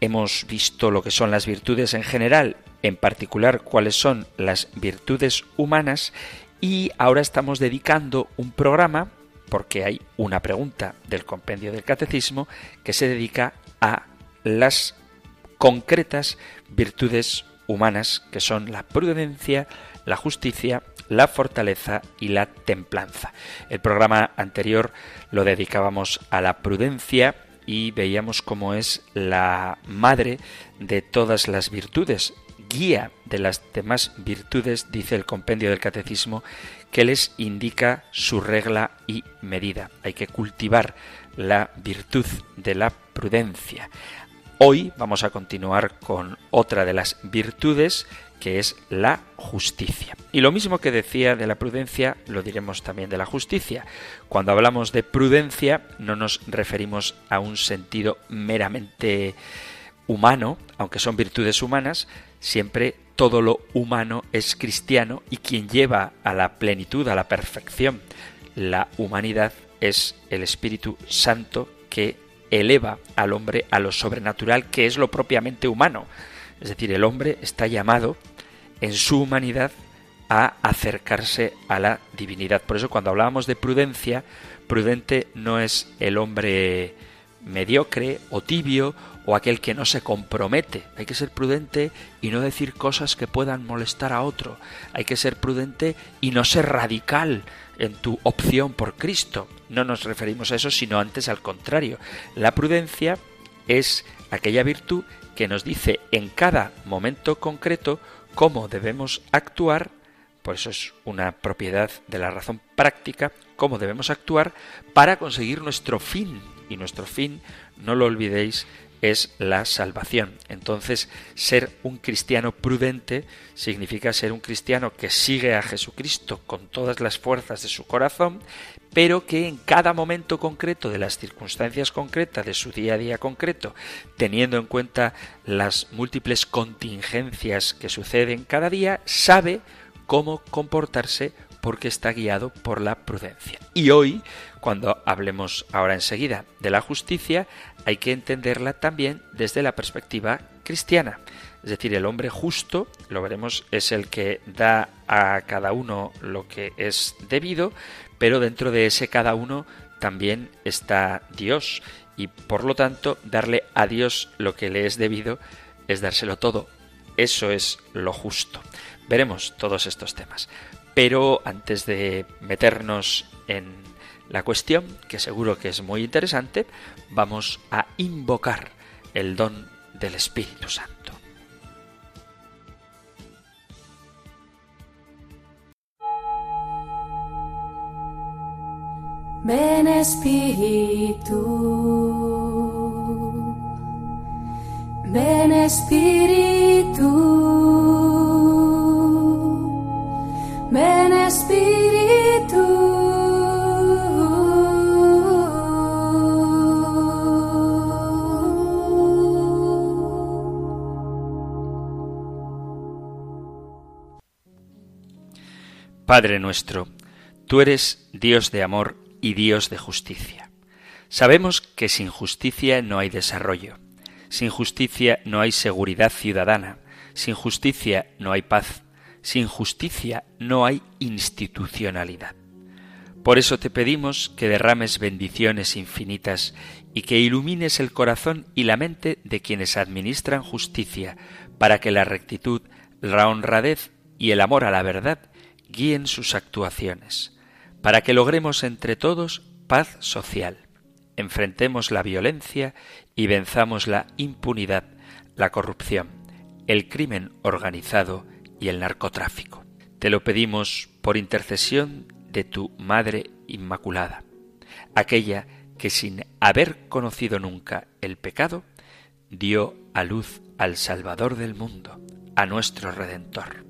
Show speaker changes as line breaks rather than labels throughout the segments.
Hemos visto lo que son las virtudes en general, en particular cuáles son las virtudes humanas y ahora estamos dedicando un programa, porque hay una pregunta del compendio del catecismo, que se dedica a las concretas virtudes humanas, que son la prudencia, la justicia, la fortaleza y la templanza. El programa anterior lo dedicábamos a la prudencia, y veíamos cómo es la madre de todas las virtudes, guía de las demás virtudes, dice el compendio del catecismo, que les indica su regla y medida. Hay que cultivar la virtud de la prudencia. Hoy vamos a continuar con otra de las virtudes que es la justicia. Y lo mismo que decía de la prudencia, lo diremos también de la justicia. Cuando hablamos de prudencia, no nos referimos a un sentido meramente humano, aunque son virtudes humanas, siempre todo lo humano es cristiano y quien lleva a la plenitud, a la perfección, la humanidad es el Espíritu Santo que eleva al hombre a lo sobrenatural, que es lo propiamente humano. Es decir, el hombre está llamado en su humanidad a acercarse a la divinidad. Por eso cuando hablábamos de prudencia, prudente no es el hombre mediocre o tibio o aquel que no se compromete. Hay que ser prudente y no decir cosas que puedan molestar a otro. Hay que ser prudente y no ser radical en tu opción por Cristo. No nos referimos a eso, sino antes al contrario. La prudencia es aquella virtud que nos dice en cada momento concreto cómo debemos actuar, por eso es una propiedad de la razón práctica, cómo debemos actuar para conseguir nuestro fin. Y nuestro fin, no lo olvidéis, es la salvación. Entonces, ser un cristiano prudente significa ser un cristiano que sigue a Jesucristo con todas las fuerzas de su corazón, pero que en cada momento concreto de las circunstancias concretas de su día a día concreto, teniendo en cuenta las múltiples contingencias que suceden cada día, sabe cómo comportarse porque está guiado por la prudencia. Y hoy, cuando hablemos ahora enseguida de la justicia, hay que entenderla también desde la perspectiva cristiana. Es decir, el hombre justo, lo veremos, es el que da a cada uno lo que es debido, pero dentro de ese cada uno también está Dios y por lo tanto darle a Dios lo que le es debido es dárselo todo. Eso es lo justo. Veremos todos estos temas. Pero antes de meternos en la cuestión, que seguro que es muy interesante, vamos a invocar el don del Espíritu Santo.
Ven Espíritu, ven Espíritu. Ven Espíritu.
Padre nuestro, tú eres Dios de amor y Dios de justicia. Sabemos que sin justicia no hay desarrollo, sin justicia no hay seguridad ciudadana, sin justicia no hay paz, sin justicia no hay institucionalidad. Por eso te pedimos que derrames bendiciones infinitas y que ilumines el corazón y la mente de quienes administran justicia, para que la rectitud, la honradez y el amor a la verdad guíen sus actuaciones. para que logremos entre todos paz social, enfrentemos la violencia y venzamos la impunidad, la corrupción, el crimen organizado y el narcotráfico. Te lo pedimos por intercesión de tu Madre Inmaculada, aquella que sin haber conocido nunca el pecado, dio a luz al Salvador del mundo, a nuestro Redentor.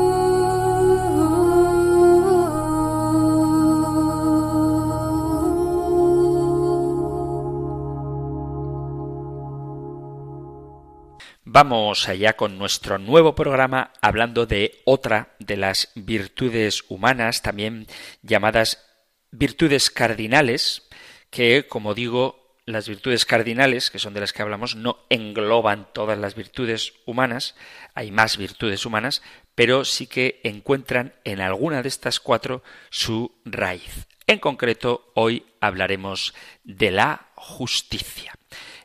Vamos allá con nuestro nuevo programa hablando de otra de las virtudes humanas, también llamadas virtudes cardinales, que, como digo, las virtudes cardinales, que son de las que hablamos, no engloban todas las virtudes humanas, hay más virtudes humanas, pero sí que encuentran en alguna de estas cuatro su raíz. En concreto, hoy hablaremos de la justicia.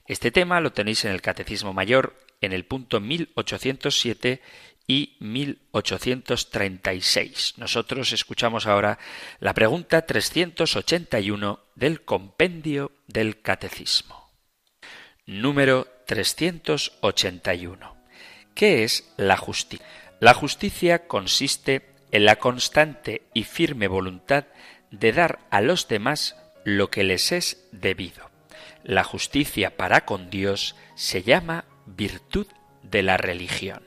Este tema lo tenéis en el Catecismo Mayor en el punto 1807 y 1836. Nosotros escuchamos ahora la pregunta 381 del compendio del Catecismo. Número 381. ¿Qué es la justicia? La justicia consiste en la constante y firme voluntad de dar a los demás lo que les es debido. La justicia para con Dios se llama virtud de la religión.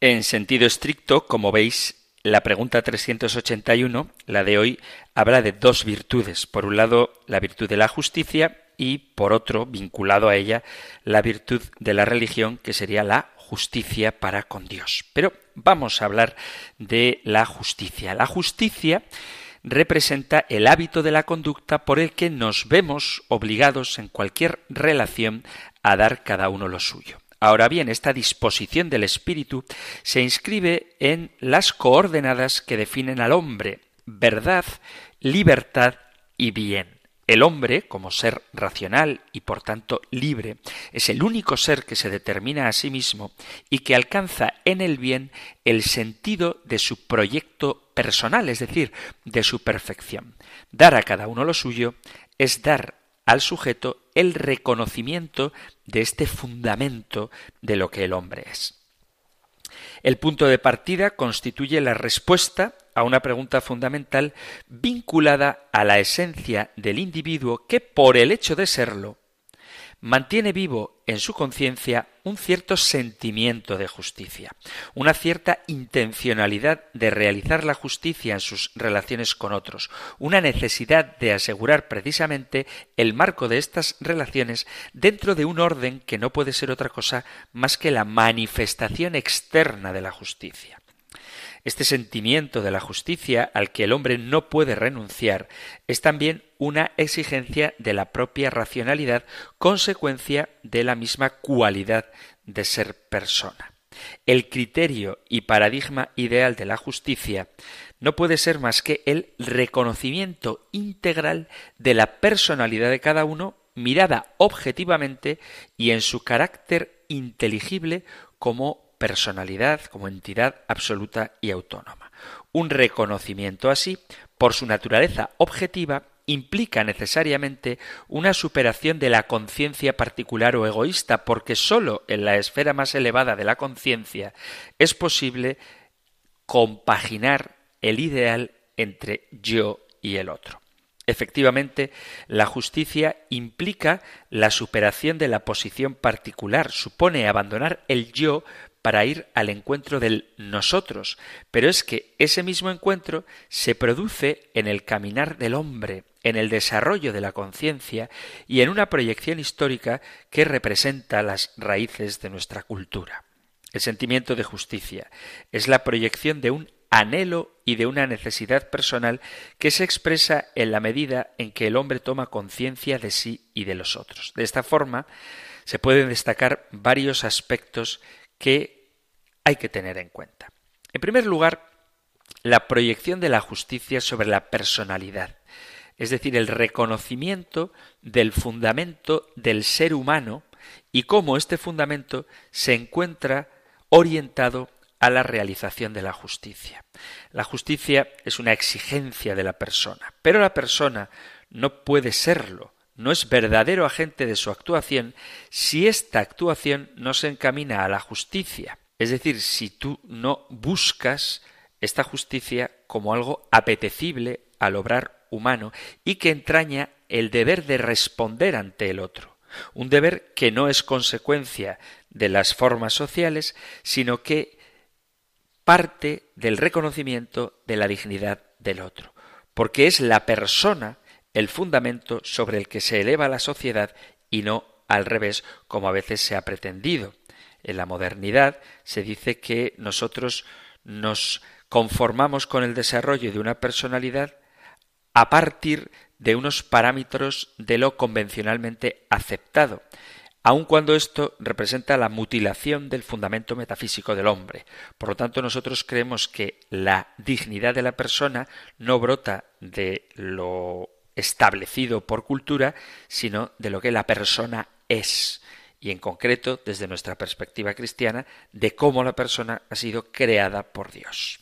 En sentido estricto, como veis, la pregunta 381, la de hoy, habla de dos virtudes. Por un lado, la virtud de la justicia y, por otro, vinculado a ella, la virtud de la religión, que sería la justicia para con Dios. Pero vamos a hablar de la justicia. La justicia representa el hábito de la conducta por el que nos vemos obligados en cualquier relación a dar cada uno lo suyo. Ahora bien, esta disposición del espíritu se inscribe en las coordenadas que definen al hombre, verdad, libertad y bien. El hombre, como ser racional y por tanto libre, es el único ser que se determina a sí mismo y que alcanza en el bien el sentido de su proyecto personal, es decir, de su perfección. Dar a cada uno lo suyo es dar al sujeto el reconocimiento de este fundamento de lo que el hombre es. El punto de partida constituye la respuesta a una pregunta fundamental vinculada a la esencia del individuo que, por el hecho de serlo, mantiene vivo en su conciencia un cierto sentimiento de justicia, una cierta intencionalidad de realizar la justicia en sus relaciones con otros, una necesidad de asegurar precisamente el marco de estas relaciones dentro de un orden que no puede ser otra cosa más que la manifestación externa de la justicia. Este sentimiento de la justicia al que el hombre no puede renunciar es también una exigencia de la propia racionalidad, consecuencia de la misma cualidad de ser persona. El criterio y paradigma ideal de la justicia no puede ser más que el reconocimiento integral de la personalidad de cada uno mirada objetivamente y en su carácter inteligible como personalidad como entidad absoluta y autónoma. Un reconocimiento así, por su naturaleza objetiva, implica necesariamente una superación de la conciencia particular o egoísta, porque sólo en la esfera más elevada de la conciencia es posible compaginar el ideal entre yo y el otro. Efectivamente, la justicia implica la superación de la posición particular, supone abandonar el yo para ir al encuentro del nosotros, pero es que ese mismo encuentro se produce en el caminar del hombre, en el desarrollo de la conciencia y en una proyección histórica que representa las raíces de nuestra cultura. El sentimiento de justicia es la proyección de un anhelo y de una necesidad personal que se expresa en la medida en que el hombre toma conciencia de sí y de los otros. De esta forma, se pueden destacar varios aspectos que hay que tener en cuenta. En primer lugar, la proyección de la justicia sobre la personalidad, es decir, el reconocimiento del fundamento del ser humano y cómo este fundamento se encuentra orientado a la realización de la justicia. La justicia es una exigencia de la persona, pero la persona no puede serlo, no es verdadero agente de su actuación si esta actuación no se encamina a la justicia. Es decir, si tú no buscas esta justicia como algo apetecible al obrar humano y que entraña el deber de responder ante el otro. Un deber que no es consecuencia de las formas sociales, sino que parte del reconocimiento de la dignidad del otro, porque es la persona el fundamento sobre el que se eleva la sociedad y no al revés, como a veces se ha pretendido. En la modernidad se dice que nosotros nos conformamos con el desarrollo de una personalidad a partir de unos parámetros de lo convencionalmente aceptado, aun cuando esto representa la mutilación del fundamento metafísico del hombre. Por lo tanto, nosotros creemos que la dignidad de la persona no brota de lo establecido por cultura, sino de lo que la persona es y en concreto, desde nuestra perspectiva cristiana, de cómo la persona ha sido creada por Dios.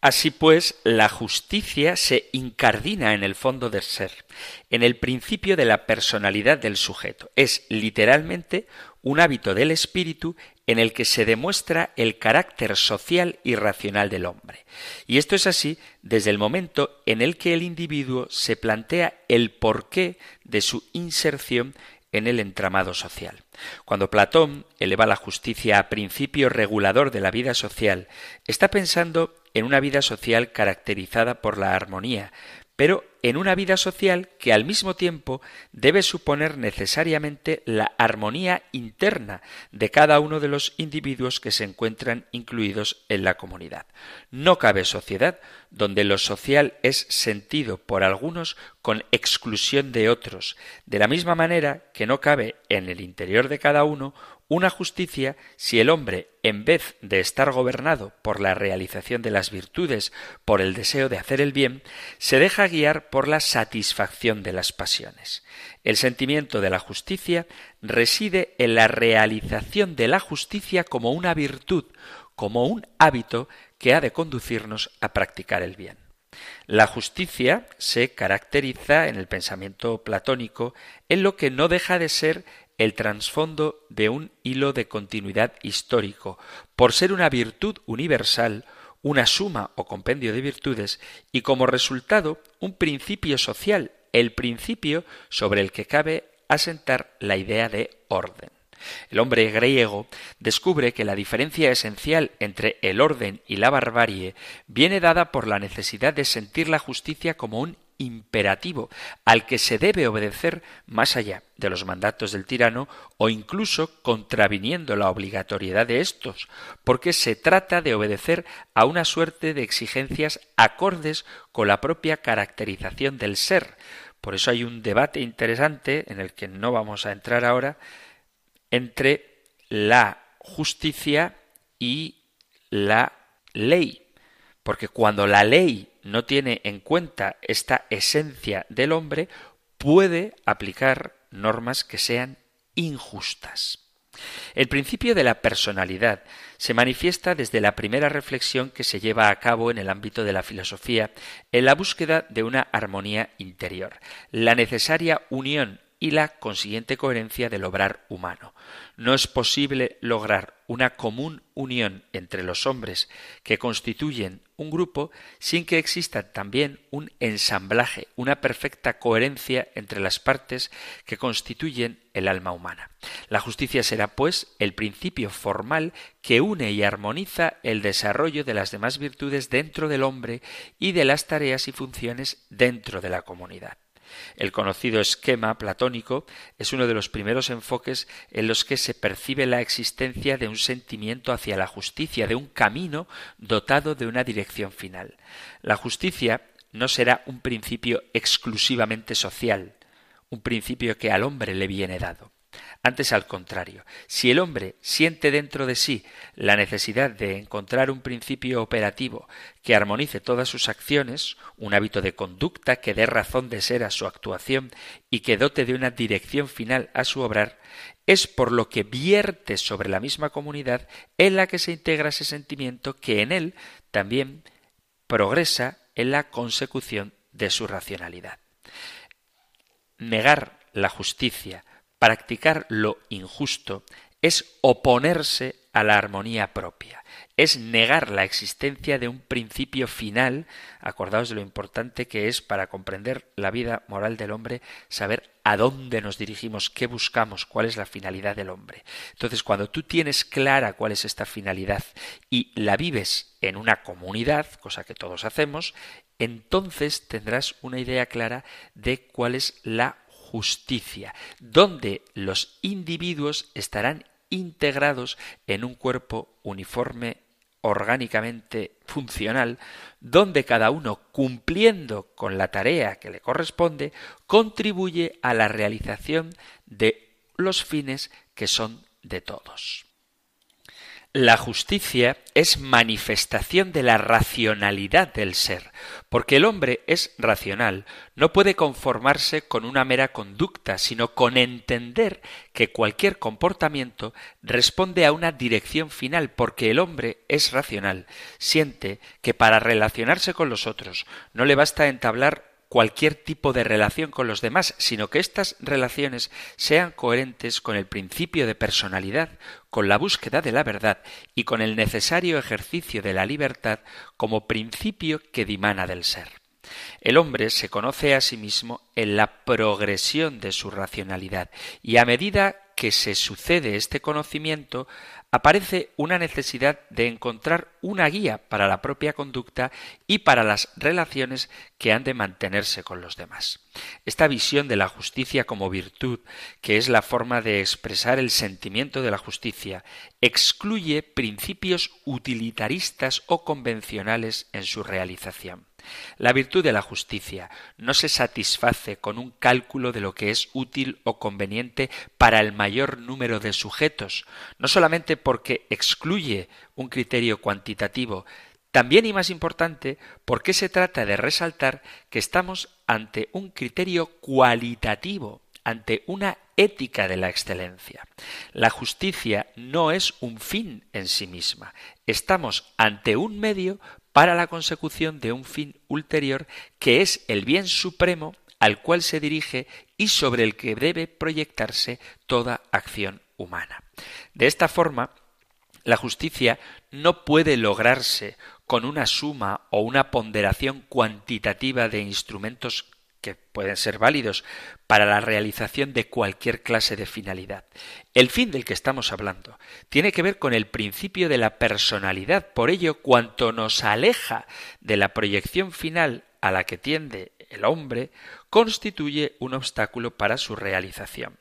Así pues, la justicia se incardina en el fondo del ser, en el principio de la personalidad del sujeto. Es literalmente un hábito del espíritu en el que se demuestra el carácter social y racional del hombre. Y esto es así desde el momento en el que el individuo se plantea el porqué de su inserción en el entramado social. Cuando Platón eleva la justicia a principio regulador de la vida social, está pensando en una vida social caracterizada por la armonía, pero en una vida social que al mismo tiempo debe suponer necesariamente la armonía interna de cada uno de los individuos que se encuentran incluidos en la comunidad. No cabe sociedad donde lo social es sentido por algunos con exclusión de otros, de la misma manera que no cabe en el interior de cada uno una justicia si el hombre, en vez de estar gobernado por la realización de las virtudes, por el deseo de hacer el bien, se deja guiar por la satisfacción de las pasiones. El sentimiento de la justicia reside en la realización de la justicia como una virtud, como un hábito que ha de conducirnos a practicar el bien. La justicia se caracteriza en el pensamiento platónico en lo que no deja de ser el trasfondo de un hilo de continuidad histórico, por ser una virtud universal, una suma o compendio de virtudes, y como resultado un principio social, el principio sobre el que cabe asentar la idea de orden. El hombre griego descubre que la diferencia esencial entre el orden y la barbarie viene dada por la necesidad de sentir la justicia como un imperativo al que se debe obedecer más allá de los mandatos del tirano o incluso contraviniendo la obligatoriedad de estos, porque se trata de obedecer a una suerte de exigencias acordes con la propia caracterización del ser. Por eso hay un debate interesante en el que no vamos a entrar ahora entre la justicia y la ley. Porque cuando la ley no tiene en cuenta esta esencia del hombre, puede aplicar normas que sean injustas. El principio de la personalidad se manifiesta desde la primera reflexión que se lleva a cabo en el ámbito de la filosofía en la búsqueda de una armonía interior, la necesaria unión y la consiguiente coherencia del obrar humano. No es posible lograr una común unión entre los hombres que constituyen un grupo sin que exista también un ensamblaje, una perfecta coherencia entre las partes que constituyen el alma humana. La justicia será, pues, el principio formal que une y armoniza el desarrollo de las demás virtudes dentro del hombre y de las tareas y funciones dentro de la comunidad. El conocido esquema platónico es uno de los primeros enfoques en los que se percibe la existencia de un sentimiento hacia la justicia, de un camino dotado de una dirección final. La justicia no será un principio exclusivamente social, un principio que al hombre le viene dado. Antes al contrario, si el hombre siente dentro de sí la necesidad de encontrar un principio operativo que armonice todas sus acciones, un hábito de conducta que dé razón de ser a su actuación y que dote de una dirección final a su obrar, es por lo que vierte sobre la misma comunidad en la que se integra ese sentimiento que en él también progresa en la consecución de su racionalidad. Negar la justicia, practicar lo injusto, es oponerse a la armonía propia, es negar la existencia de un principio final, acordaos de lo importante que es para comprender la vida moral del hombre, saber a dónde nos dirigimos, qué buscamos, cuál es la finalidad del hombre. Entonces, cuando tú tienes clara cuál es esta finalidad y la vives en una comunidad, cosa que todos hacemos, entonces tendrás una idea clara de cuál es la justicia, donde los individuos estarán integrados en un cuerpo uniforme orgánicamente funcional, donde cada uno, cumpliendo con la tarea que le corresponde, contribuye a la realización de los fines que son de todos. La justicia es manifestación de la racionalidad del ser, porque el hombre es racional, no puede conformarse con una mera conducta, sino con entender que cualquier comportamiento responde a una dirección final, porque el hombre es racional, siente que para relacionarse con los otros no le basta entablar cualquier tipo de relación con los demás, sino que estas relaciones sean coherentes con el principio de personalidad, con la búsqueda de la verdad y con el necesario ejercicio de la libertad como principio que dimana del ser. El hombre se conoce a sí mismo en la progresión de su racionalidad y a medida que se sucede este conocimiento, aparece una necesidad de encontrar una guía para la propia conducta y para las relaciones que han de mantenerse con los demás. Esta visión de la justicia como virtud, que es la forma de expresar el sentimiento de la justicia, excluye principios utilitaristas o convencionales en su realización. La virtud de la justicia no se satisface con un cálculo de lo que es útil o conveniente para el mayor número de sujetos, no solamente porque excluye un criterio cuantitativo, también y más importante porque se trata de resaltar que estamos ante un criterio cualitativo, ante una ética de la excelencia. La justicia no es un fin en sí misma. Estamos ante un medio para la consecución de un fin ulterior que es el bien supremo al cual se dirige y sobre el que debe proyectarse toda acción humana. De esta forma, la justicia no puede lograrse con una suma o una ponderación cuantitativa de instrumentos que pueden ser válidos para la realización de cualquier clase de finalidad. El fin del que estamos hablando tiene que ver con el principio de la personalidad. Por ello, cuanto nos aleja de la proyección final a la que tiende el hombre, constituye un obstáculo para su realización.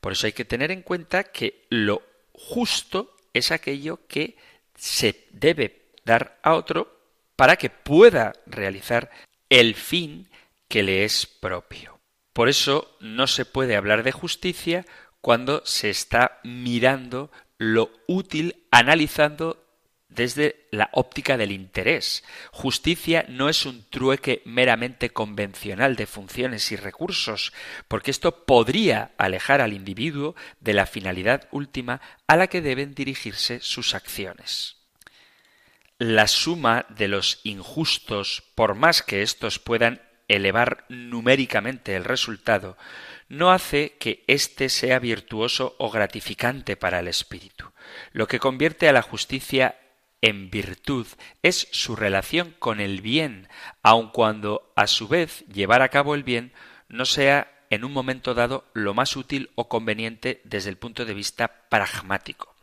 Por eso hay que tener en cuenta que lo justo es aquello que se debe dar a otro para que pueda realizar el fin que le es propio. Por eso no se puede hablar de justicia cuando se está mirando lo útil, analizando desde la óptica del interés. Justicia no es un trueque meramente convencional de funciones y recursos, porque esto podría alejar al individuo de la finalidad última a la que deben dirigirse sus acciones. La suma de los injustos, por más que éstos puedan elevar numéricamente el resultado, no hace que éste sea virtuoso o gratificante para el espíritu. Lo que convierte a la justicia en virtud es su relación con el bien, aun cuando a su vez llevar a cabo el bien no sea en un momento dado lo más útil o conveniente desde el punto de vista pragmático.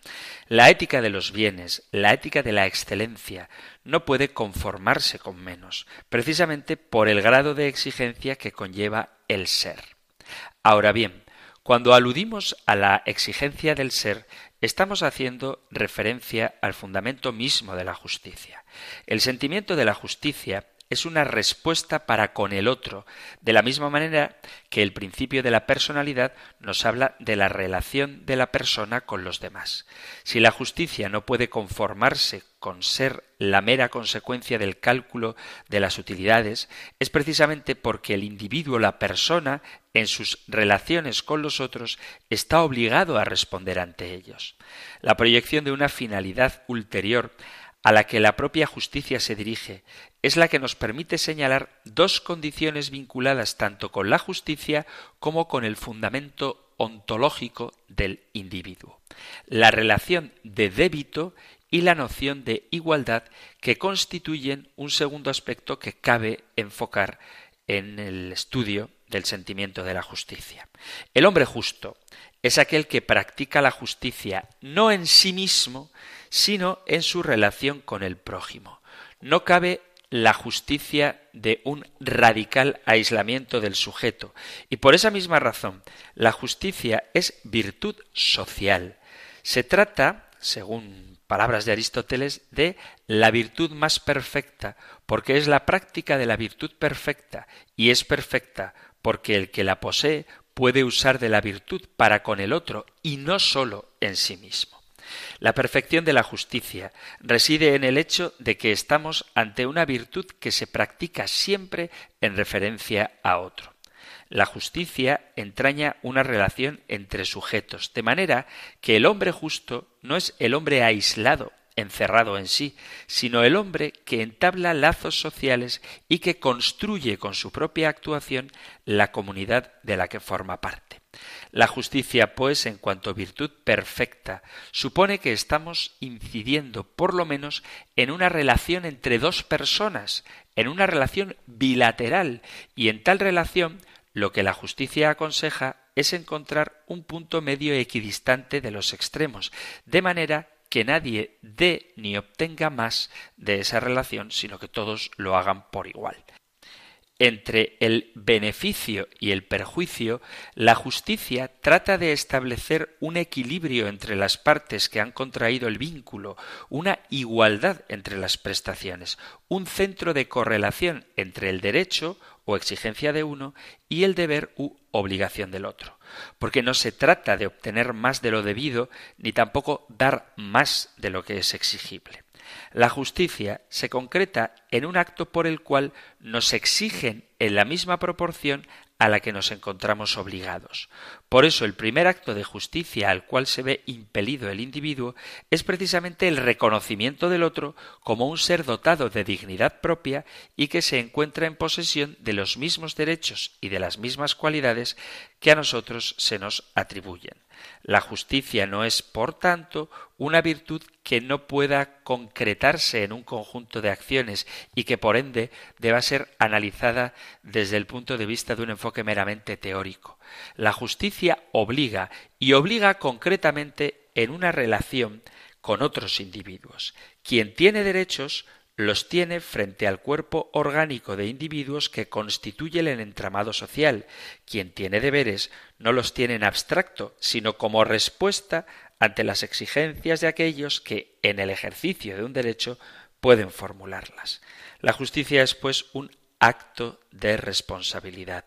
La ética de los bienes, la ética de la excelencia, no puede conformarse con menos, precisamente por el grado de exigencia que conlleva el ser. Ahora bien, cuando aludimos a la exigencia del ser, estamos haciendo referencia al fundamento mismo de la justicia. El sentimiento de la justicia es una respuesta para con el otro, de la misma manera que el principio de la personalidad nos habla de la relación de la persona con los demás. Si la justicia no puede conformarse con ser la mera consecuencia del cálculo de las utilidades, es precisamente porque el individuo, la persona, en sus relaciones con los otros, está obligado a responder ante ellos. La proyección de una finalidad ulterior a la que la propia justicia se dirige es la que nos permite señalar dos condiciones vinculadas tanto con la justicia como con el fundamento ontológico del individuo. La relación de débito y la noción de igualdad que constituyen un segundo aspecto que cabe enfocar en el estudio del sentimiento de la justicia. El hombre justo es aquel que practica la justicia no en sí mismo, sino en su relación con el prójimo. No cabe la justicia de un radical aislamiento del sujeto. Y por esa misma razón, la justicia es virtud social. Se trata, según palabras de Aristóteles, de la virtud más perfecta, porque es la práctica de la virtud perfecta, y es perfecta porque el que la posee puede usar de la virtud para con el otro y no sólo en sí mismo. La perfección de la justicia reside en el hecho de que estamos ante una virtud que se practica siempre en referencia a otro. La justicia entraña una relación entre sujetos, de manera que el hombre justo no es el hombre aislado, encerrado en sí, sino el hombre que entabla lazos sociales y que construye con su propia actuación la comunidad de la que forma parte. La justicia, pues, en cuanto virtud perfecta, supone que estamos incidiendo, por lo menos, en una relación entre dos personas, en una relación bilateral, y en tal relación lo que la justicia aconseja es encontrar un punto medio equidistante de los extremos, de manera que nadie dé ni obtenga más de esa relación, sino que todos lo hagan por igual entre el beneficio y el perjuicio, la justicia trata de establecer un equilibrio entre las partes que han contraído el vínculo, una igualdad entre las prestaciones, un centro de correlación entre el derecho o exigencia de uno y el deber u obligación del otro. Porque no se trata de obtener más de lo debido, ni tampoco dar más de lo que es exigible. La justicia se concreta en un acto por el cual nos exigen en la misma proporción a la que nos encontramos obligados. Por eso el primer acto de justicia al cual se ve impelido el individuo es precisamente el reconocimiento del otro como un ser dotado de dignidad propia y que se encuentra en posesión de los mismos derechos y de las mismas cualidades que a nosotros se nos atribuyen. La justicia no es, por tanto, una virtud que no pueda concretarse en un conjunto de acciones y que, por ende, deba ser analizada desde el punto de vista de un enfoque meramente teórico. La justicia obliga y obliga concretamente en una relación con otros individuos. Quien tiene derechos los tiene frente al cuerpo orgánico de individuos que constituyen el entramado social. Quien tiene deberes no los tiene en abstracto, sino como respuesta ante las exigencias de aquellos que, en el ejercicio de un derecho, pueden formularlas. La justicia es, pues, un acto de responsabilidad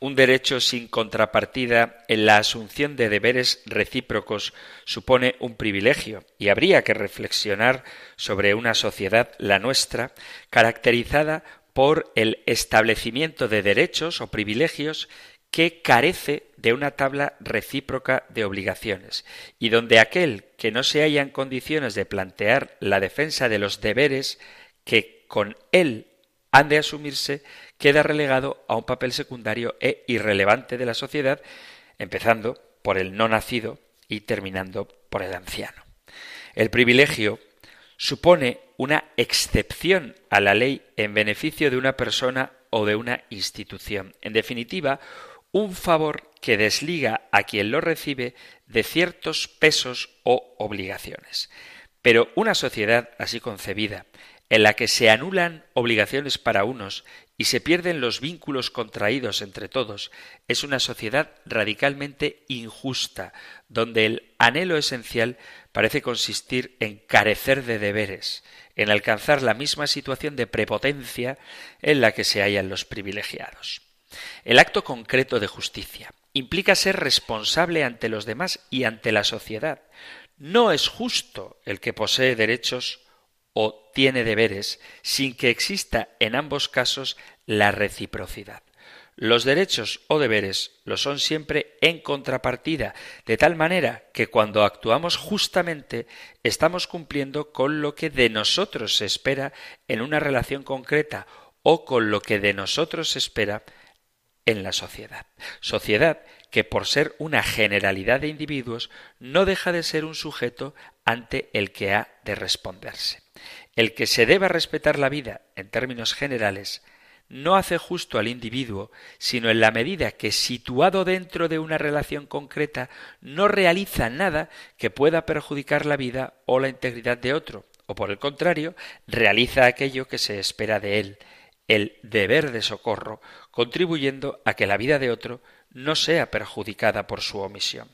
un derecho sin contrapartida en la asunción de deberes recíprocos supone un privilegio y habría que reflexionar sobre una sociedad, la nuestra, caracterizada por el establecimiento de derechos o privilegios que carece de una tabla recíproca de obligaciones, y donde aquel que no se halla en condiciones de plantear la defensa de los deberes que con él han de asumirse queda relegado a un papel secundario e irrelevante de la sociedad, empezando por el no nacido y terminando por el anciano. El privilegio supone una excepción a la ley en beneficio de una persona o de una institución. En definitiva, un favor que desliga a quien lo recibe de ciertos pesos o obligaciones. Pero una sociedad así concebida, en la que se anulan obligaciones para unos y se pierden los vínculos contraídos entre todos, es una sociedad radicalmente injusta, donde el anhelo esencial parece consistir en carecer de deberes, en alcanzar la misma situación de prepotencia en la que se hallan los privilegiados. El acto concreto de justicia implica ser responsable ante los demás y ante la sociedad. No es justo el que posee derechos o tiene deberes sin que exista en ambos casos la reciprocidad. Los derechos o deberes lo son siempre en contrapartida, de tal manera que cuando actuamos justamente estamos cumpliendo con lo que de nosotros se espera en una relación concreta o con lo que de nosotros se espera en la sociedad. Sociedad que por ser una generalidad de individuos no deja de ser un sujeto ante el que ha de responderse. El que se deba respetar la vida en términos generales no hace justo al individuo, sino en la medida que, situado dentro de una relación concreta, no realiza nada que pueda perjudicar la vida o la integridad de otro, o por el contrario, realiza aquello que se espera de él, el deber de socorro, contribuyendo a que la vida de otro no sea perjudicada por su omisión.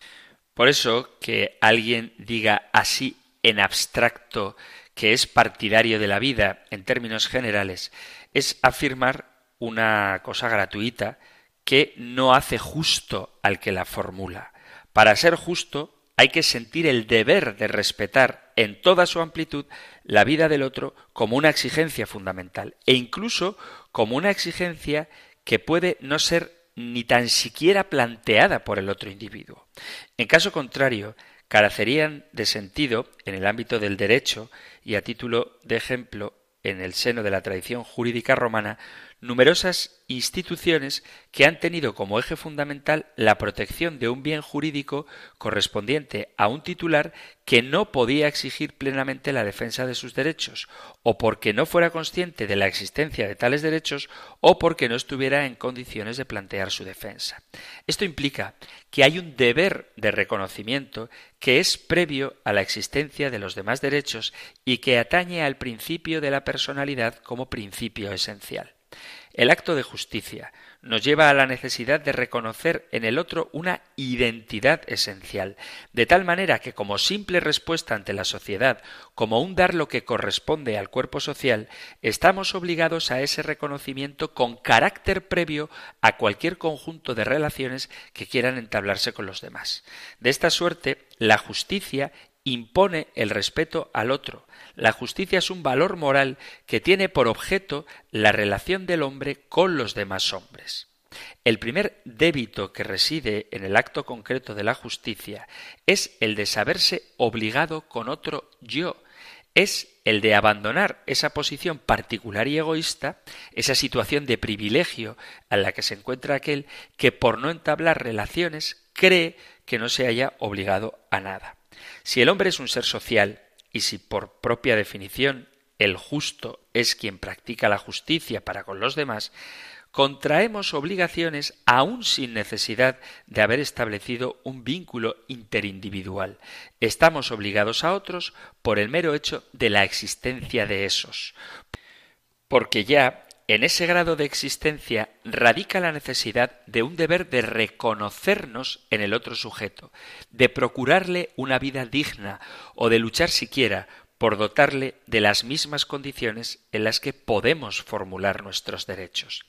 Por eso que alguien diga así en abstracto que es partidario de la vida en términos generales, es afirmar una cosa gratuita que no hace justo al que la formula. Para ser justo hay que sentir el deber de respetar en toda su amplitud la vida del otro como una exigencia fundamental e incluso como una exigencia que puede no ser ni tan siquiera planteada por el otro individuo. En caso contrario, carecerían de sentido en el ámbito del derecho y a título de ejemplo en el seno de la tradición jurídica romana numerosas instituciones que han tenido como eje fundamental la protección de un bien jurídico correspondiente a un titular que no podía exigir plenamente la defensa de sus derechos, o porque no fuera consciente de la existencia de tales derechos, o porque no estuviera en condiciones de plantear su defensa. Esto implica que hay un deber de reconocimiento que es previo a la existencia de los demás derechos y que atañe al principio de la personalidad como principio esencial. El acto de justicia nos lleva a la necesidad de reconocer en el otro una identidad esencial, de tal manera que como simple respuesta ante la sociedad, como un dar lo que corresponde al cuerpo social, estamos obligados a ese reconocimiento con carácter previo a cualquier conjunto de relaciones que quieran entablarse con los demás. De esta suerte, la justicia impone el respeto al otro. La justicia es un valor moral que tiene por objeto la relación del hombre con los demás hombres. El primer débito que reside en el acto concreto de la justicia es el de saberse obligado con otro yo, es el de abandonar esa posición particular y egoísta, esa situación de privilegio a la que se encuentra aquel que por no entablar relaciones cree que no se haya obligado a nada. Si el hombre es un ser social, y si por propia definición el justo es quien practica la justicia para con los demás, contraemos obligaciones aún sin necesidad de haber establecido un vínculo interindividual. Estamos obligados a otros por el mero hecho de la existencia de esos. Porque ya en ese grado de existencia radica la necesidad de un deber de reconocernos en el otro sujeto, de procurarle una vida digna o de luchar siquiera por dotarle de las mismas condiciones en las que podemos formular nuestros derechos.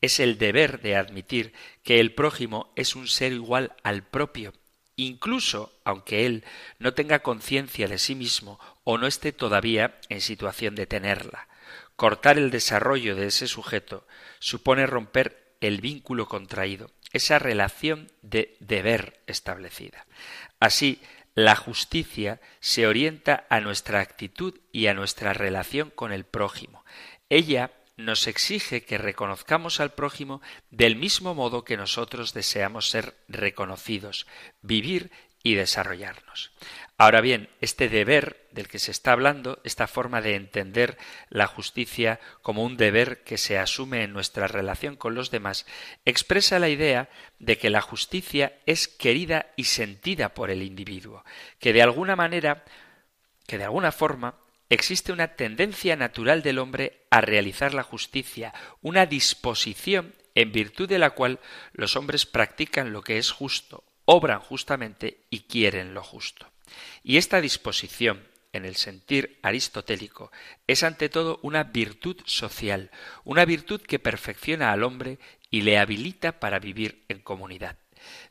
Es el deber de admitir que el prójimo es un ser igual al propio, incluso aunque él no tenga conciencia de sí mismo o no esté todavía en situación de tenerla. Cortar el desarrollo de ese sujeto supone romper el vínculo contraído, esa relación de deber establecida. Así, la justicia se orienta a nuestra actitud y a nuestra relación con el prójimo. Ella nos exige que reconozcamos al prójimo del mismo modo que nosotros deseamos ser reconocidos, vivir y desarrollarnos. Ahora bien, este deber del que se está hablando, esta forma de entender la justicia como un deber que se asume en nuestra relación con los demás, expresa la idea de que la justicia es querida y sentida por el individuo, que de alguna manera, que de alguna forma existe una tendencia natural del hombre a realizar la justicia, una disposición en virtud de la cual los hombres practican lo que es justo, obran justamente y quieren lo justo. Y esta disposición, en el sentir aristotélico, es ante todo una virtud social, una virtud que perfecciona al hombre y le habilita para vivir en comunidad.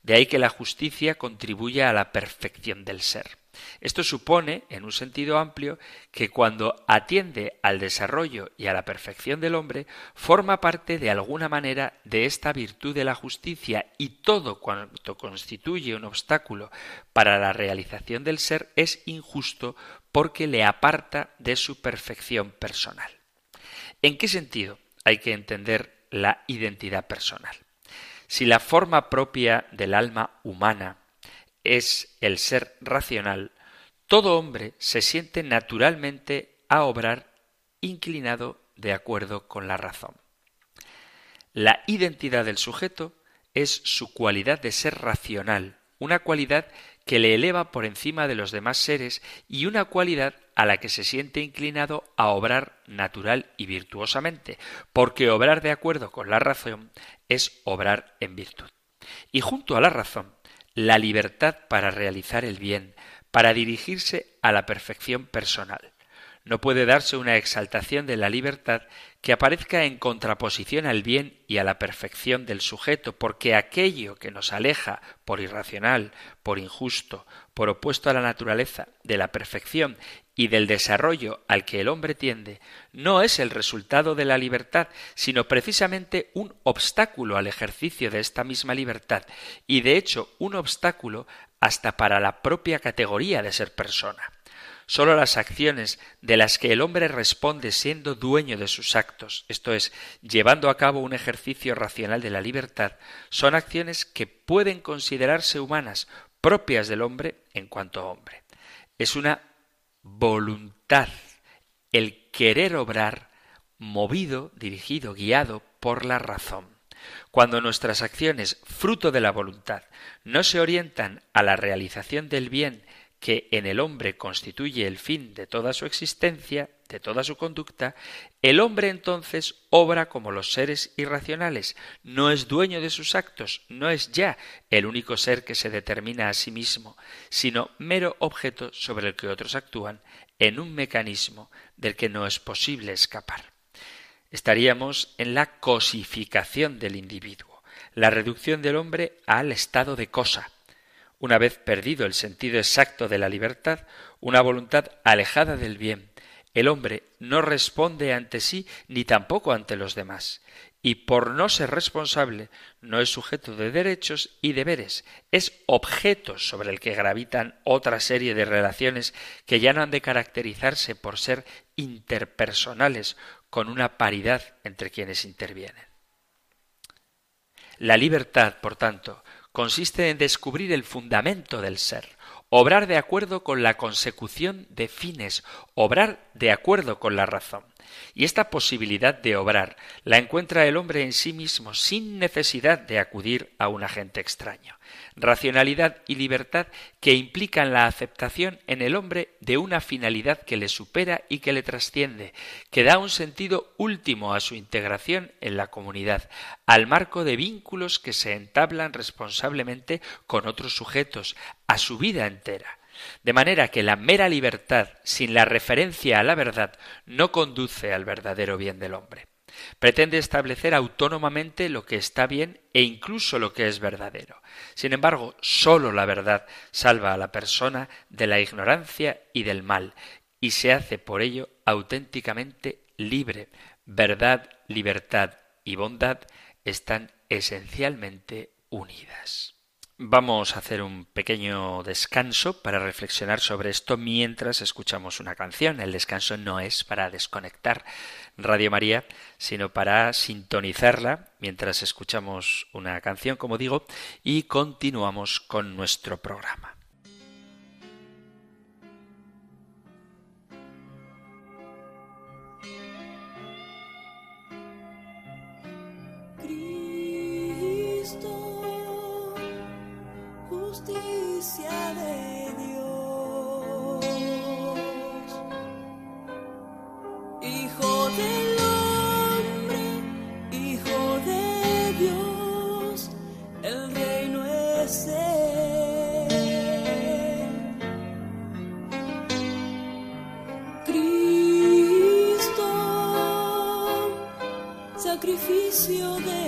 De ahí que la justicia contribuya a la perfección del ser. Esto supone, en un sentido amplio, que cuando atiende al desarrollo y a la perfección del hombre, forma parte de alguna manera de esta virtud de la justicia y todo cuanto constituye un obstáculo para la realización del ser es injusto porque le aparta de su perfección personal. ¿En qué sentido hay que entender la identidad personal? Si la forma propia del alma humana es el ser racional, todo hombre se siente naturalmente a obrar inclinado de acuerdo con la razón. La identidad del sujeto es su cualidad de ser racional, una cualidad que le eleva por encima de los demás seres y una cualidad a la que se siente inclinado a obrar natural y virtuosamente, porque obrar de acuerdo con la razón es obrar en virtud. Y junto a la razón la libertad para realizar el bien, para dirigirse a la perfección personal. No puede darse una exaltación de la libertad que aparezca en contraposición al bien y a la perfección del sujeto, porque aquello que nos aleja por irracional, por injusto, por opuesto a la naturaleza, de la perfección y del desarrollo al que el hombre tiende, no es el resultado de la libertad, sino precisamente un obstáculo al ejercicio de esta misma libertad, y de hecho un obstáculo hasta para la propia categoría de ser persona. Sólo las acciones de las que el hombre responde siendo dueño de sus actos, esto es, llevando a cabo un ejercicio racional de la libertad, son acciones que pueden considerarse humanas, propias del hombre en cuanto hombre. Es una voluntad, el querer obrar, movido, dirigido, guiado por la razón. Cuando nuestras acciones, fruto de la voluntad, no se orientan a la realización del bien que en el hombre constituye el fin de toda su existencia, de toda su conducta, el hombre entonces obra como los seres irracionales, no es dueño de sus actos, no es ya el único ser que se determina a sí mismo, sino mero objeto sobre el que otros actúan en un mecanismo del que no es posible escapar. Estaríamos en la cosificación del individuo, la reducción del hombre al estado de cosa, una vez perdido el sentido exacto de la libertad, una voluntad alejada del bien, el hombre no responde ante sí ni tampoco ante los demás, y por no ser responsable no es sujeto de derechos y deberes, es objeto sobre el que gravitan otra serie de relaciones que ya no han de caracterizarse por ser interpersonales con una paridad entre quienes intervienen. La libertad, por tanto, consiste en descubrir el fundamento del ser, obrar de acuerdo con la consecución de fines, obrar de acuerdo con la razón. Y esta posibilidad de obrar la encuentra el hombre en sí mismo sin necesidad de acudir a un agente extraño. Racionalidad y libertad que implican la aceptación en el hombre de una finalidad que le supera y que le trasciende, que da un sentido último a su integración en la comunidad, al marco de vínculos que se entablan responsablemente con otros sujetos, a su vida entera. De manera que la mera libertad, sin la referencia a la verdad, no conduce al verdadero bien del hombre. Pretende establecer autónomamente lo que está bien e incluso lo que es verdadero. Sin embargo, sólo la verdad salva a la persona de la ignorancia y del mal, y se hace por ello auténticamente libre. Verdad, libertad y bondad están esencialmente unidas. Vamos a hacer un pequeño descanso para reflexionar sobre esto mientras escuchamos una canción. El descanso no es para desconectar Radio María, sino para sintonizarla mientras escuchamos una canción, como digo, y continuamos con nuestro programa.
justicia de Dios. Hijo del hombre, hijo de Dios, el reino es él. Cristo, sacrificio de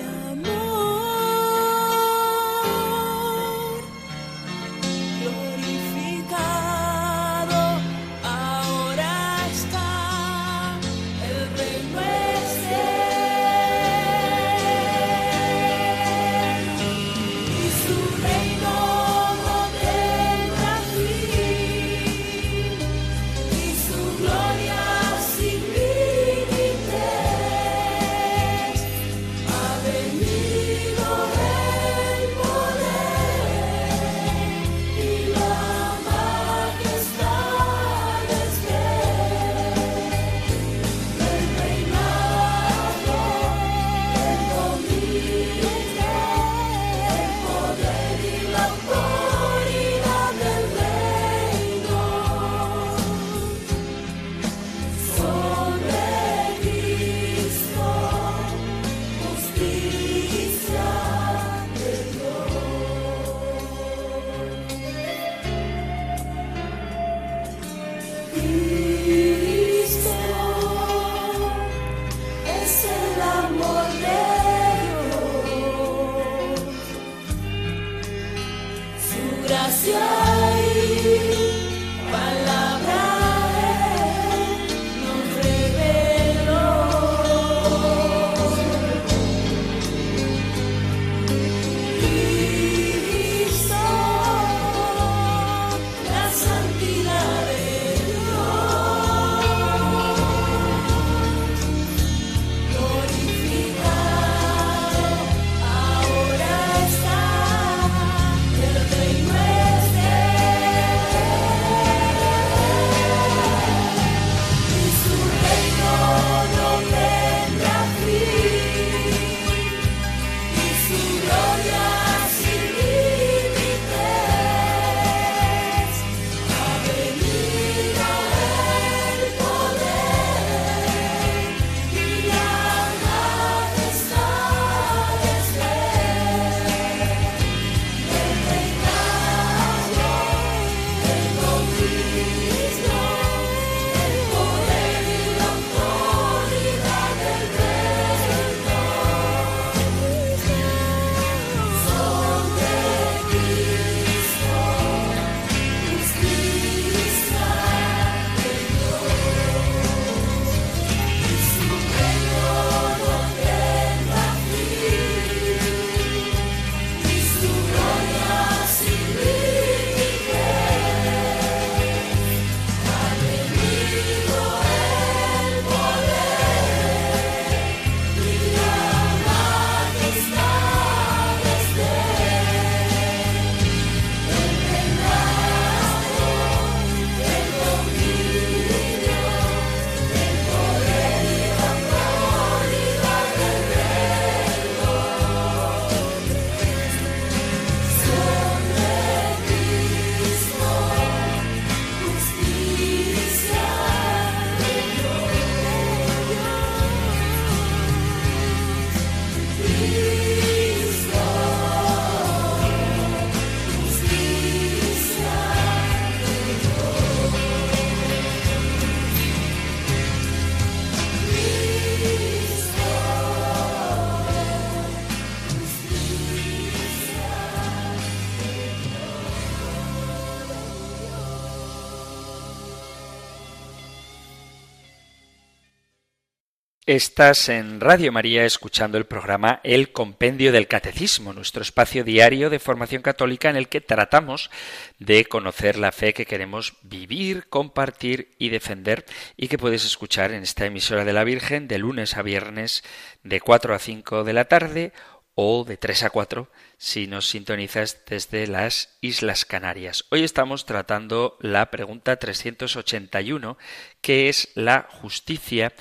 Estás en Radio María escuchando el programa El Compendio del Catecismo, nuestro espacio diario de formación católica en el que tratamos de conocer la fe que queremos vivir, compartir y defender y que puedes escuchar en esta emisora de la Virgen de lunes a viernes de 4 a 5 de la tarde o de 3 a 4 si nos sintonizas desde las Islas Canarias. Hoy estamos tratando la pregunta 381, que es la justicia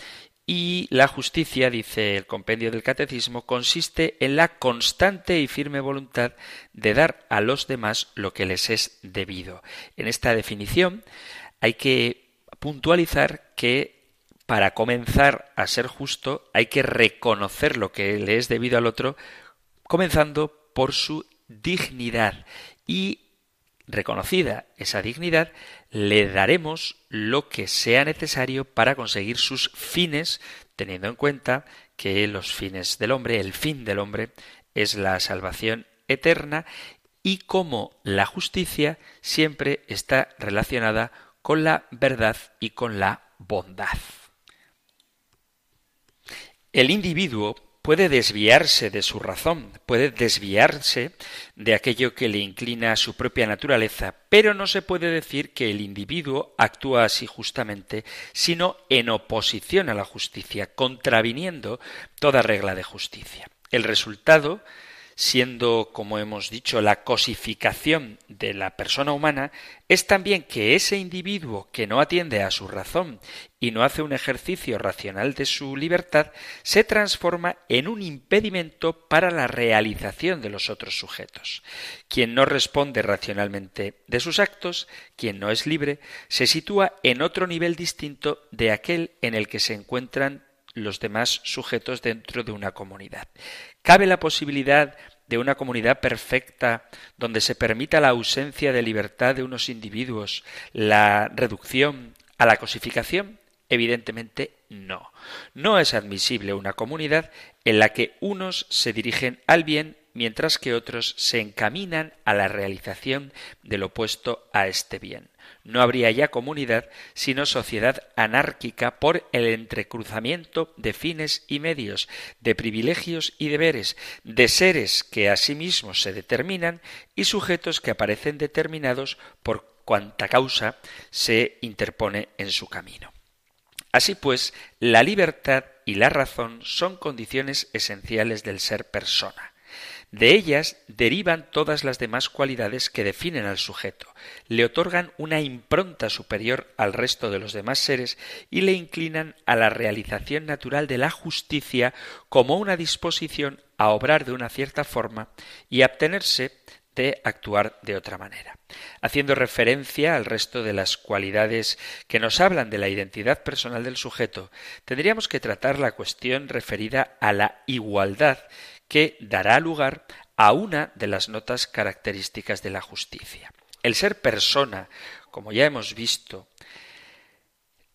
y la justicia, dice el compendio del catecismo, consiste en la constante y firme voluntad de dar a los demás lo que les es debido. En esta definición hay que puntualizar que para comenzar a ser justo hay que reconocer lo que le es debido al otro comenzando por su dignidad y reconocida esa dignidad, le daremos lo que sea necesario para conseguir sus fines, teniendo en cuenta que los fines del hombre, el fin del hombre, es la salvación eterna y como la justicia siempre está relacionada con la verdad y con la bondad. El individuo puede desviarse de su razón, puede desviarse de aquello que le inclina a su propia naturaleza, pero no se puede decir que el individuo actúa así justamente, sino en oposición a la justicia, contraviniendo toda regla de justicia. El resultado siendo, como hemos dicho, la cosificación de la persona humana, es también que ese individuo que no atiende a su razón y no hace un ejercicio racional de su libertad, se transforma en un impedimento para la realización de los otros sujetos. Quien no responde racionalmente de sus actos, quien no es libre, se sitúa en otro nivel distinto de aquel en el que se encuentran los demás sujetos dentro de una comunidad. ¿Cabe la posibilidad de una comunidad perfecta donde se permita la ausencia de libertad de unos individuos, la reducción a la cosificación? Evidentemente no. No es admisible una comunidad en la que unos se dirigen al bien mientras que otros se encaminan a la realización del opuesto a este bien. No habría ya comunidad, sino sociedad anárquica por el entrecruzamiento de fines y medios, de privilegios y deberes, de seres que a sí mismos se determinan y sujetos que aparecen determinados por cuanta causa se interpone en su camino. Así pues, la libertad y la razón son condiciones esenciales del ser persona. De ellas derivan todas las demás cualidades que definen al sujeto, le otorgan una impronta superior al resto de los demás seres y le inclinan a la realización natural de la justicia como una disposición a obrar de una cierta forma y abstenerse de actuar de otra manera. Haciendo referencia al resto de las cualidades que nos hablan de la identidad personal del sujeto, tendríamos que tratar la cuestión referida a la igualdad que dará lugar a una de las notas características de la justicia. El ser persona, como ya hemos visto,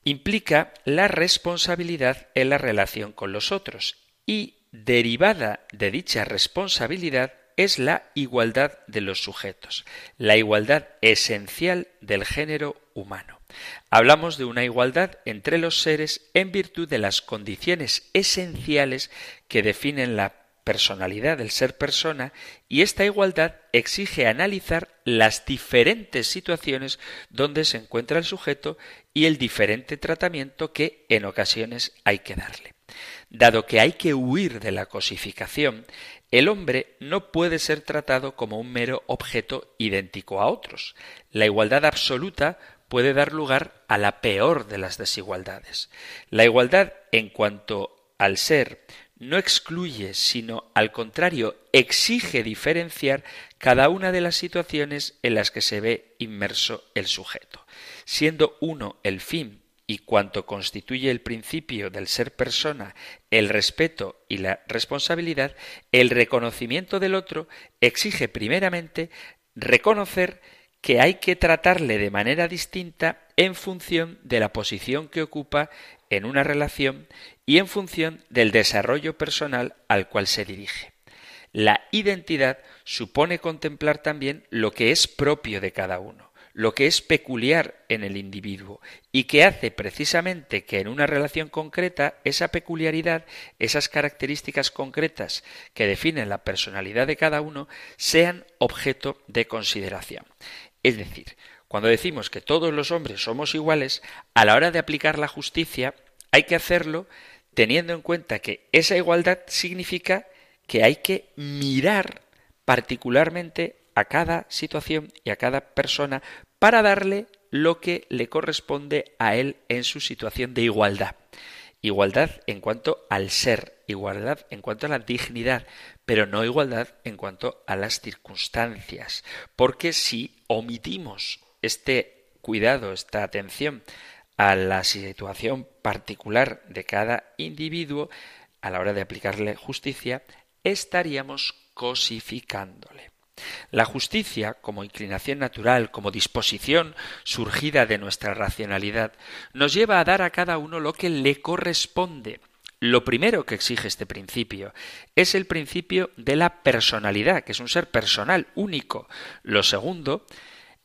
implica la responsabilidad en la relación con los otros y derivada de dicha responsabilidad es la igualdad de los sujetos, la igualdad esencial del género humano. Hablamos de una igualdad entre los seres en virtud de las condiciones esenciales que definen la personalidad del ser persona y esta igualdad exige analizar las diferentes situaciones donde se encuentra el sujeto y el diferente tratamiento que en ocasiones hay que darle. Dado que hay que huir de la cosificación, el hombre no puede ser tratado como un mero objeto idéntico a otros. La igualdad absoluta puede dar lugar a la peor de las desigualdades. La igualdad en cuanto al ser no excluye, sino al contrario, exige diferenciar cada una de las situaciones en las que se ve inmerso el sujeto. Siendo uno el fin y cuanto constituye el principio del ser persona, el respeto y la responsabilidad, el reconocimiento del otro exige primeramente reconocer que hay que tratarle de manera distinta en función de la posición que ocupa en una relación y en función del desarrollo personal al cual se dirige. La identidad supone contemplar también lo que es propio de cada uno, lo que es peculiar en el individuo y que hace precisamente que en una relación concreta esa peculiaridad, esas características concretas que definen la personalidad de cada uno, sean objeto de consideración. Es decir, cuando decimos que todos los hombres somos iguales, a la hora de aplicar la justicia hay que hacerlo teniendo en cuenta que esa igualdad significa que hay que mirar particularmente a cada situación y a cada persona para darle lo que le corresponde a él en su situación de igualdad. Igualdad en cuanto al ser, igualdad en cuanto a la dignidad, pero no igualdad en cuanto a las circunstancias. Porque si omitimos este cuidado, esta atención a la situación particular de cada individuo, a la hora de aplicarle justicia, estaríamos cosificándole. La justicia, como inclinación natural, como disposición surgida de nuestra racionalidad, nos lleva a dar a cada uno lo que le corresponde. Lo primero que exige este principio es el principio de la personalidad, que es un ser personal, único. Lo segundo,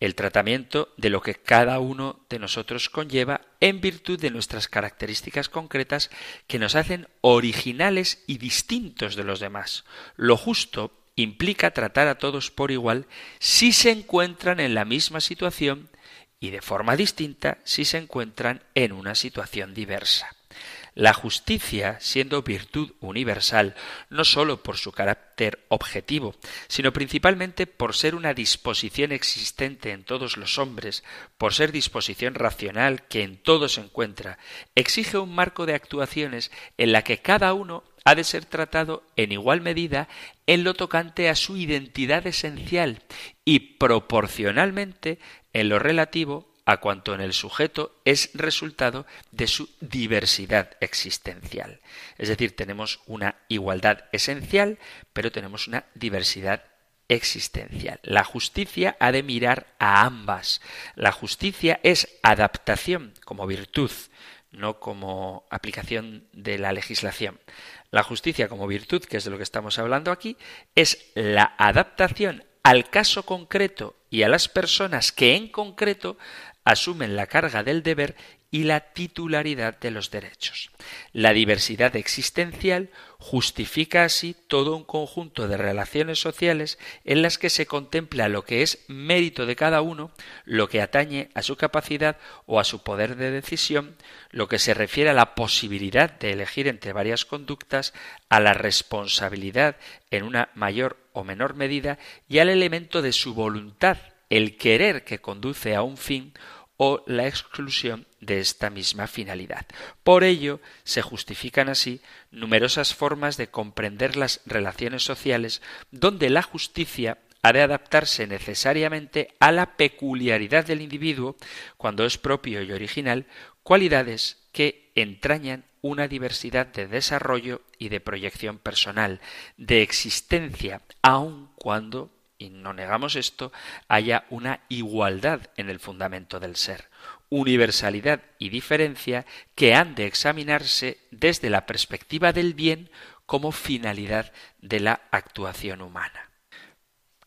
el tratamiento de lo que cada uno de nosotros conlleva en virtud de nuestras características concretas que nos hacen originales y distintos de los demás. Lo justo implica tratar a todos por igual si se encuentran en la misma situación y de forma distinta si se encuentran en una situación diversa. La justicia, siendo virtud universal, no sólo por su carácter objetivo, sino principalmente por ser una disposición existente en todos los hombres, por ser disposición racional que en todos se encuentra, exige un marco de actuaciones en la que cada uno ha de ser tratado en igual medida en lo tocante a su identidad esencial y proporcionalmente en lo relativo a cuanto en el sujeto es resultado de su diversidad existencial. Es decir, tenemos una igualdad esencial, pero tenemos una diversidad existencial. La justicia ha de mirar a ambas. La justicia es adaptación como virtud, no como aplicación de la legislación. La justicia como virtud, que es de lo que estamos hablando aquí, es la adaptación al caso concreto y a las personas que en concreto asumen la carga del deber y la titularidad de los derechos. La diversidad existencial justifica así todo un conjunto de relaciones sociales en las que se contempla lo que es mérito de cada uno, lo que atañe a su capacidad o a su poder de decisión, lo que se refiere a la posibilidad de elegir entre varias conductas, a la responsabilidad en una mayor o menor medida y al elemento de su voluntad, el querer que conduce a un fin o la exclusión de esta misma finalidad. Por ello, se justifican así numerosas formas de comprender las relaciones sociales donde la justicia ha de adaptarse necesariamente a la peculiaridad del individuo cuando es propio y original, cualidades que entrañan una diversidad de desarrollo y de proyección personal, de existencia, aun cuando y no negamos esto, haya una igualdad en el fundamento del ser, universalidad y diferencia que han de examinarse desde la perspectiva del bien como finalidad de la actuación humana.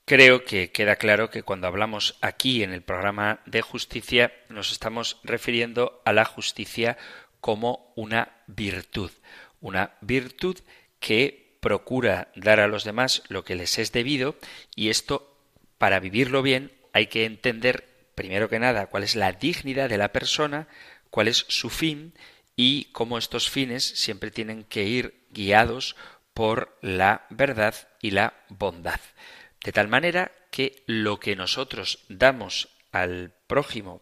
Creo que queda claro que cuando hablamos aquí en el programa de justicia nos estamos refiriendo a la justicia como una virtud, una virtud que procura dar a los demás lo que les es debido y esto, para vivirlo bien, hay que entender, primero que nada, cuál es la dignidad de la persona, cuál es su fin y cómo estos fines siempre tienen que ir guiados por la verdad y la bondad. De tal manera que lo que nosotros damos al prójimo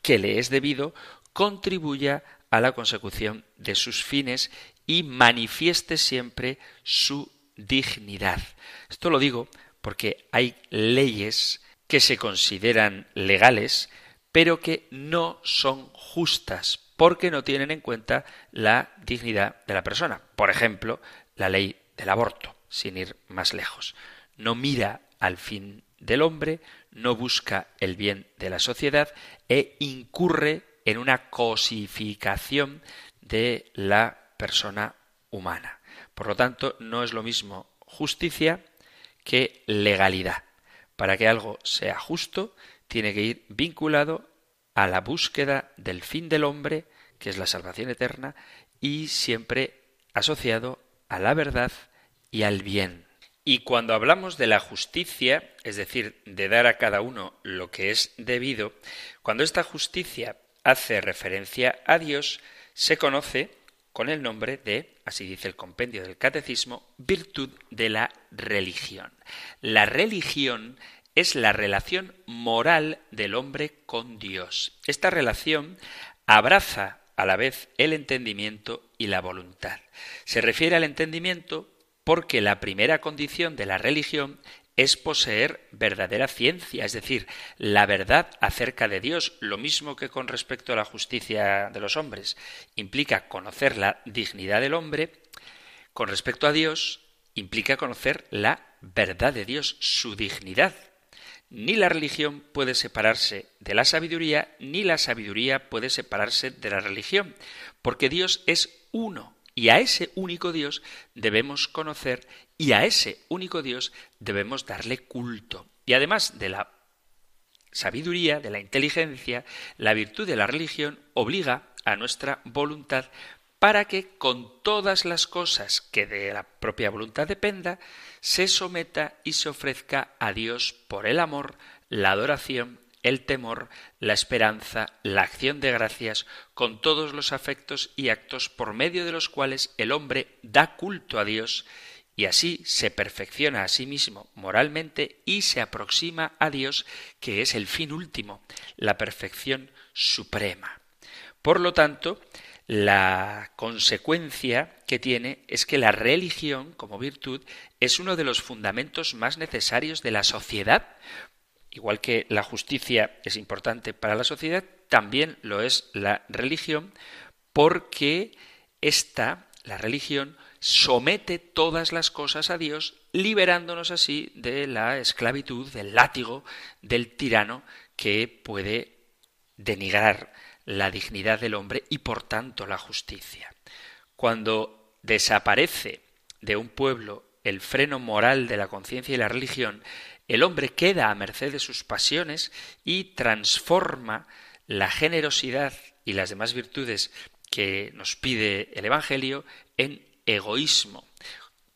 que le es debido contribuya a la consecución de sus fines y manifieste siempre su dignidad. Esto lo digo porque hay leyes que se consideran legales, pero que no son justas, porque no tienen en cuenta la dignidad de la persona. Por ejemplo, la ley del aborto, sin ir más lejos. No mira al fin del hombre, no busca el bien de la sociedad e incurre en una cosificación de la persona humana. Por lo tanto, no es lo mismo justicia que legalidad. Para que algo sea justo, tiene que ir vinculado a la búsqueda del fin del hombre, que es la salvación eterna, y siempre asociado a la verdad y al bien. Y cuando hablamos de la justicia, es decir, de dar a cada uno lo que es debido, cuando esta justicia hace referencia a Dios, se conoce con el nombre de, así dice el compendio del catecismo, virtud de la religión. La religión es la relación moral del hombre con Dios. Esta relación abraza a la vez el entendimiento y la voluntad. Se refiere al entendimiento porque la primera condición de la religión es poseer verdadera ciencia, es decir, la verdad acerca de Dios, lo mismo que con respecto a la justicia de los hombres. Implica conocer la dignidad del hombre, con respecto a Dios implica conocer la verdad de Dios, su dignidad. Ni la religión puede separarse de la sabiduría, ni la sabiduría puede separarse de la religión, porque Dios es uno, y a ese único Dios debemos conocer, y a ese único Dios debemos darle culto. Y además de la sabiduría, de la inteligencia, la virtud de la religión obliga a nuestra voluntad para que con todas las cosas que de la propia voluntad dependa, se someta y se ofrezca a Dios por el amor, la adoración, el temor, la esperanza, la acción de gracias, con todos los afectos y actos por medio de los cuales el hombre da culto a Dios y así se perfecciona a sí mismo moralmente y se aproxima a Dios, que es el fin último, la perfección suprema. Por lo tanto, la consecuencia que tiene es que la religión como virtud es uno de los fundamentos más necesarios de la sociedad. Igual que la justicia es importante para la sociedad, también lo es la religión porque esta, la religión, somete todas las cosas a Dios, liberándonos así de la esclavitud, del látigo, del tirano que puede denigrar la dignidad del hombre y por tanto la justicia. Cuando desaparece de un pueblo el freno moral de la conciencia y la religión, el hombre queda a merced de sus pasiones y transforma la generosidad y las demás virtudes que nos pide el Evangelio en egoísmo,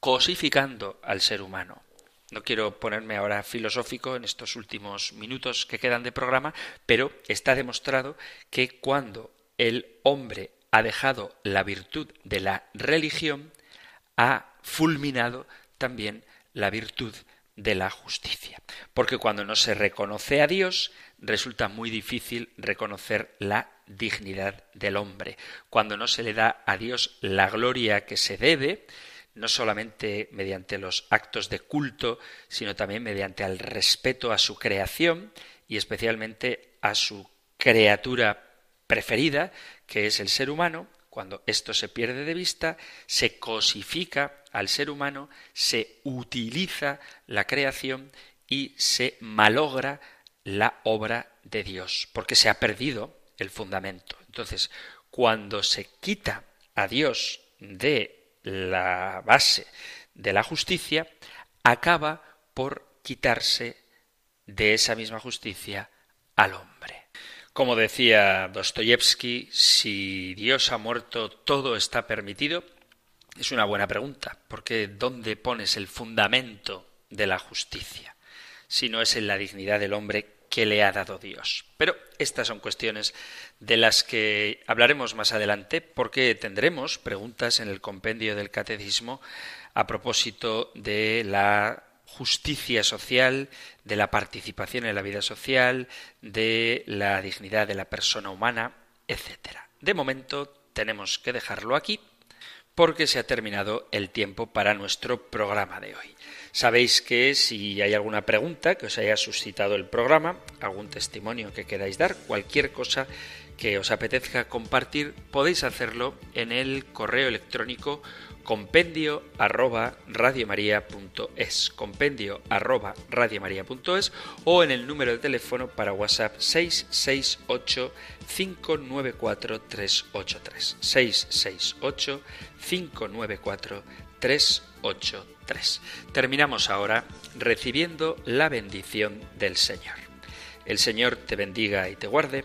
cosificando al ser humano. No quiero ponerme ahora filosófico en estos últimos minutos que quedan de programa, pero está demostrado que cuando el hombre ha dejado la virtud de la religión, ha fulminado también la virtud de la justicia. Porque cuando no se reconoce a Dios, resulta muy difícil reconocer la dignidad del hombre. Cuando no se le da a Dios la gloria que se debe, no solamente mediante los actos de culto, sino también mediante el respeto a su creación y especialmente a su criatura preferida, que es el ser humano, cuando esto se pierde de vista, se cosifica al ser humano, se utiliza la creación y se malogra la obra de Dios, porque se ha perdido el fundamento. Entonces, cuando se quita a Dios de la base de la justicia, acaba por quitarse de esa misma justicia al hombre. Como decía Dostoyevsky, si Dios ha muerto, todo está permitido. Es una buena pregunta, porque ¿dónde pones el fundamento de la justicia? Si no es en la dignidad del hombre que le ha dado Dios. Pero estas son cuestiones de las que hablaremos más adelante porque tendremos preguntas en el compendio del catecismo a propósito de la justicia social, de la participación en la vida social, de la dignidad de la persona humana, etc. De momento tenemos que dejarlo aquí porque se ha terminado el tiempo para nuestro programa de hoy. Sabéis que si hay alguna pregunta que os haya suscitado el programa, algún testimonio que queráis dar, cualquier cosa que os apetezca compartir, podéis hacerlo en el correo electrónico compendio arroba radiomaria.es compendio arroba radiomaria.es o en el número de teléfono para WhatsApp 668 594 383 668 594 383 Terminamos ahora recibiendo la bendición del Señor. El Señor te bendiga y te guarde,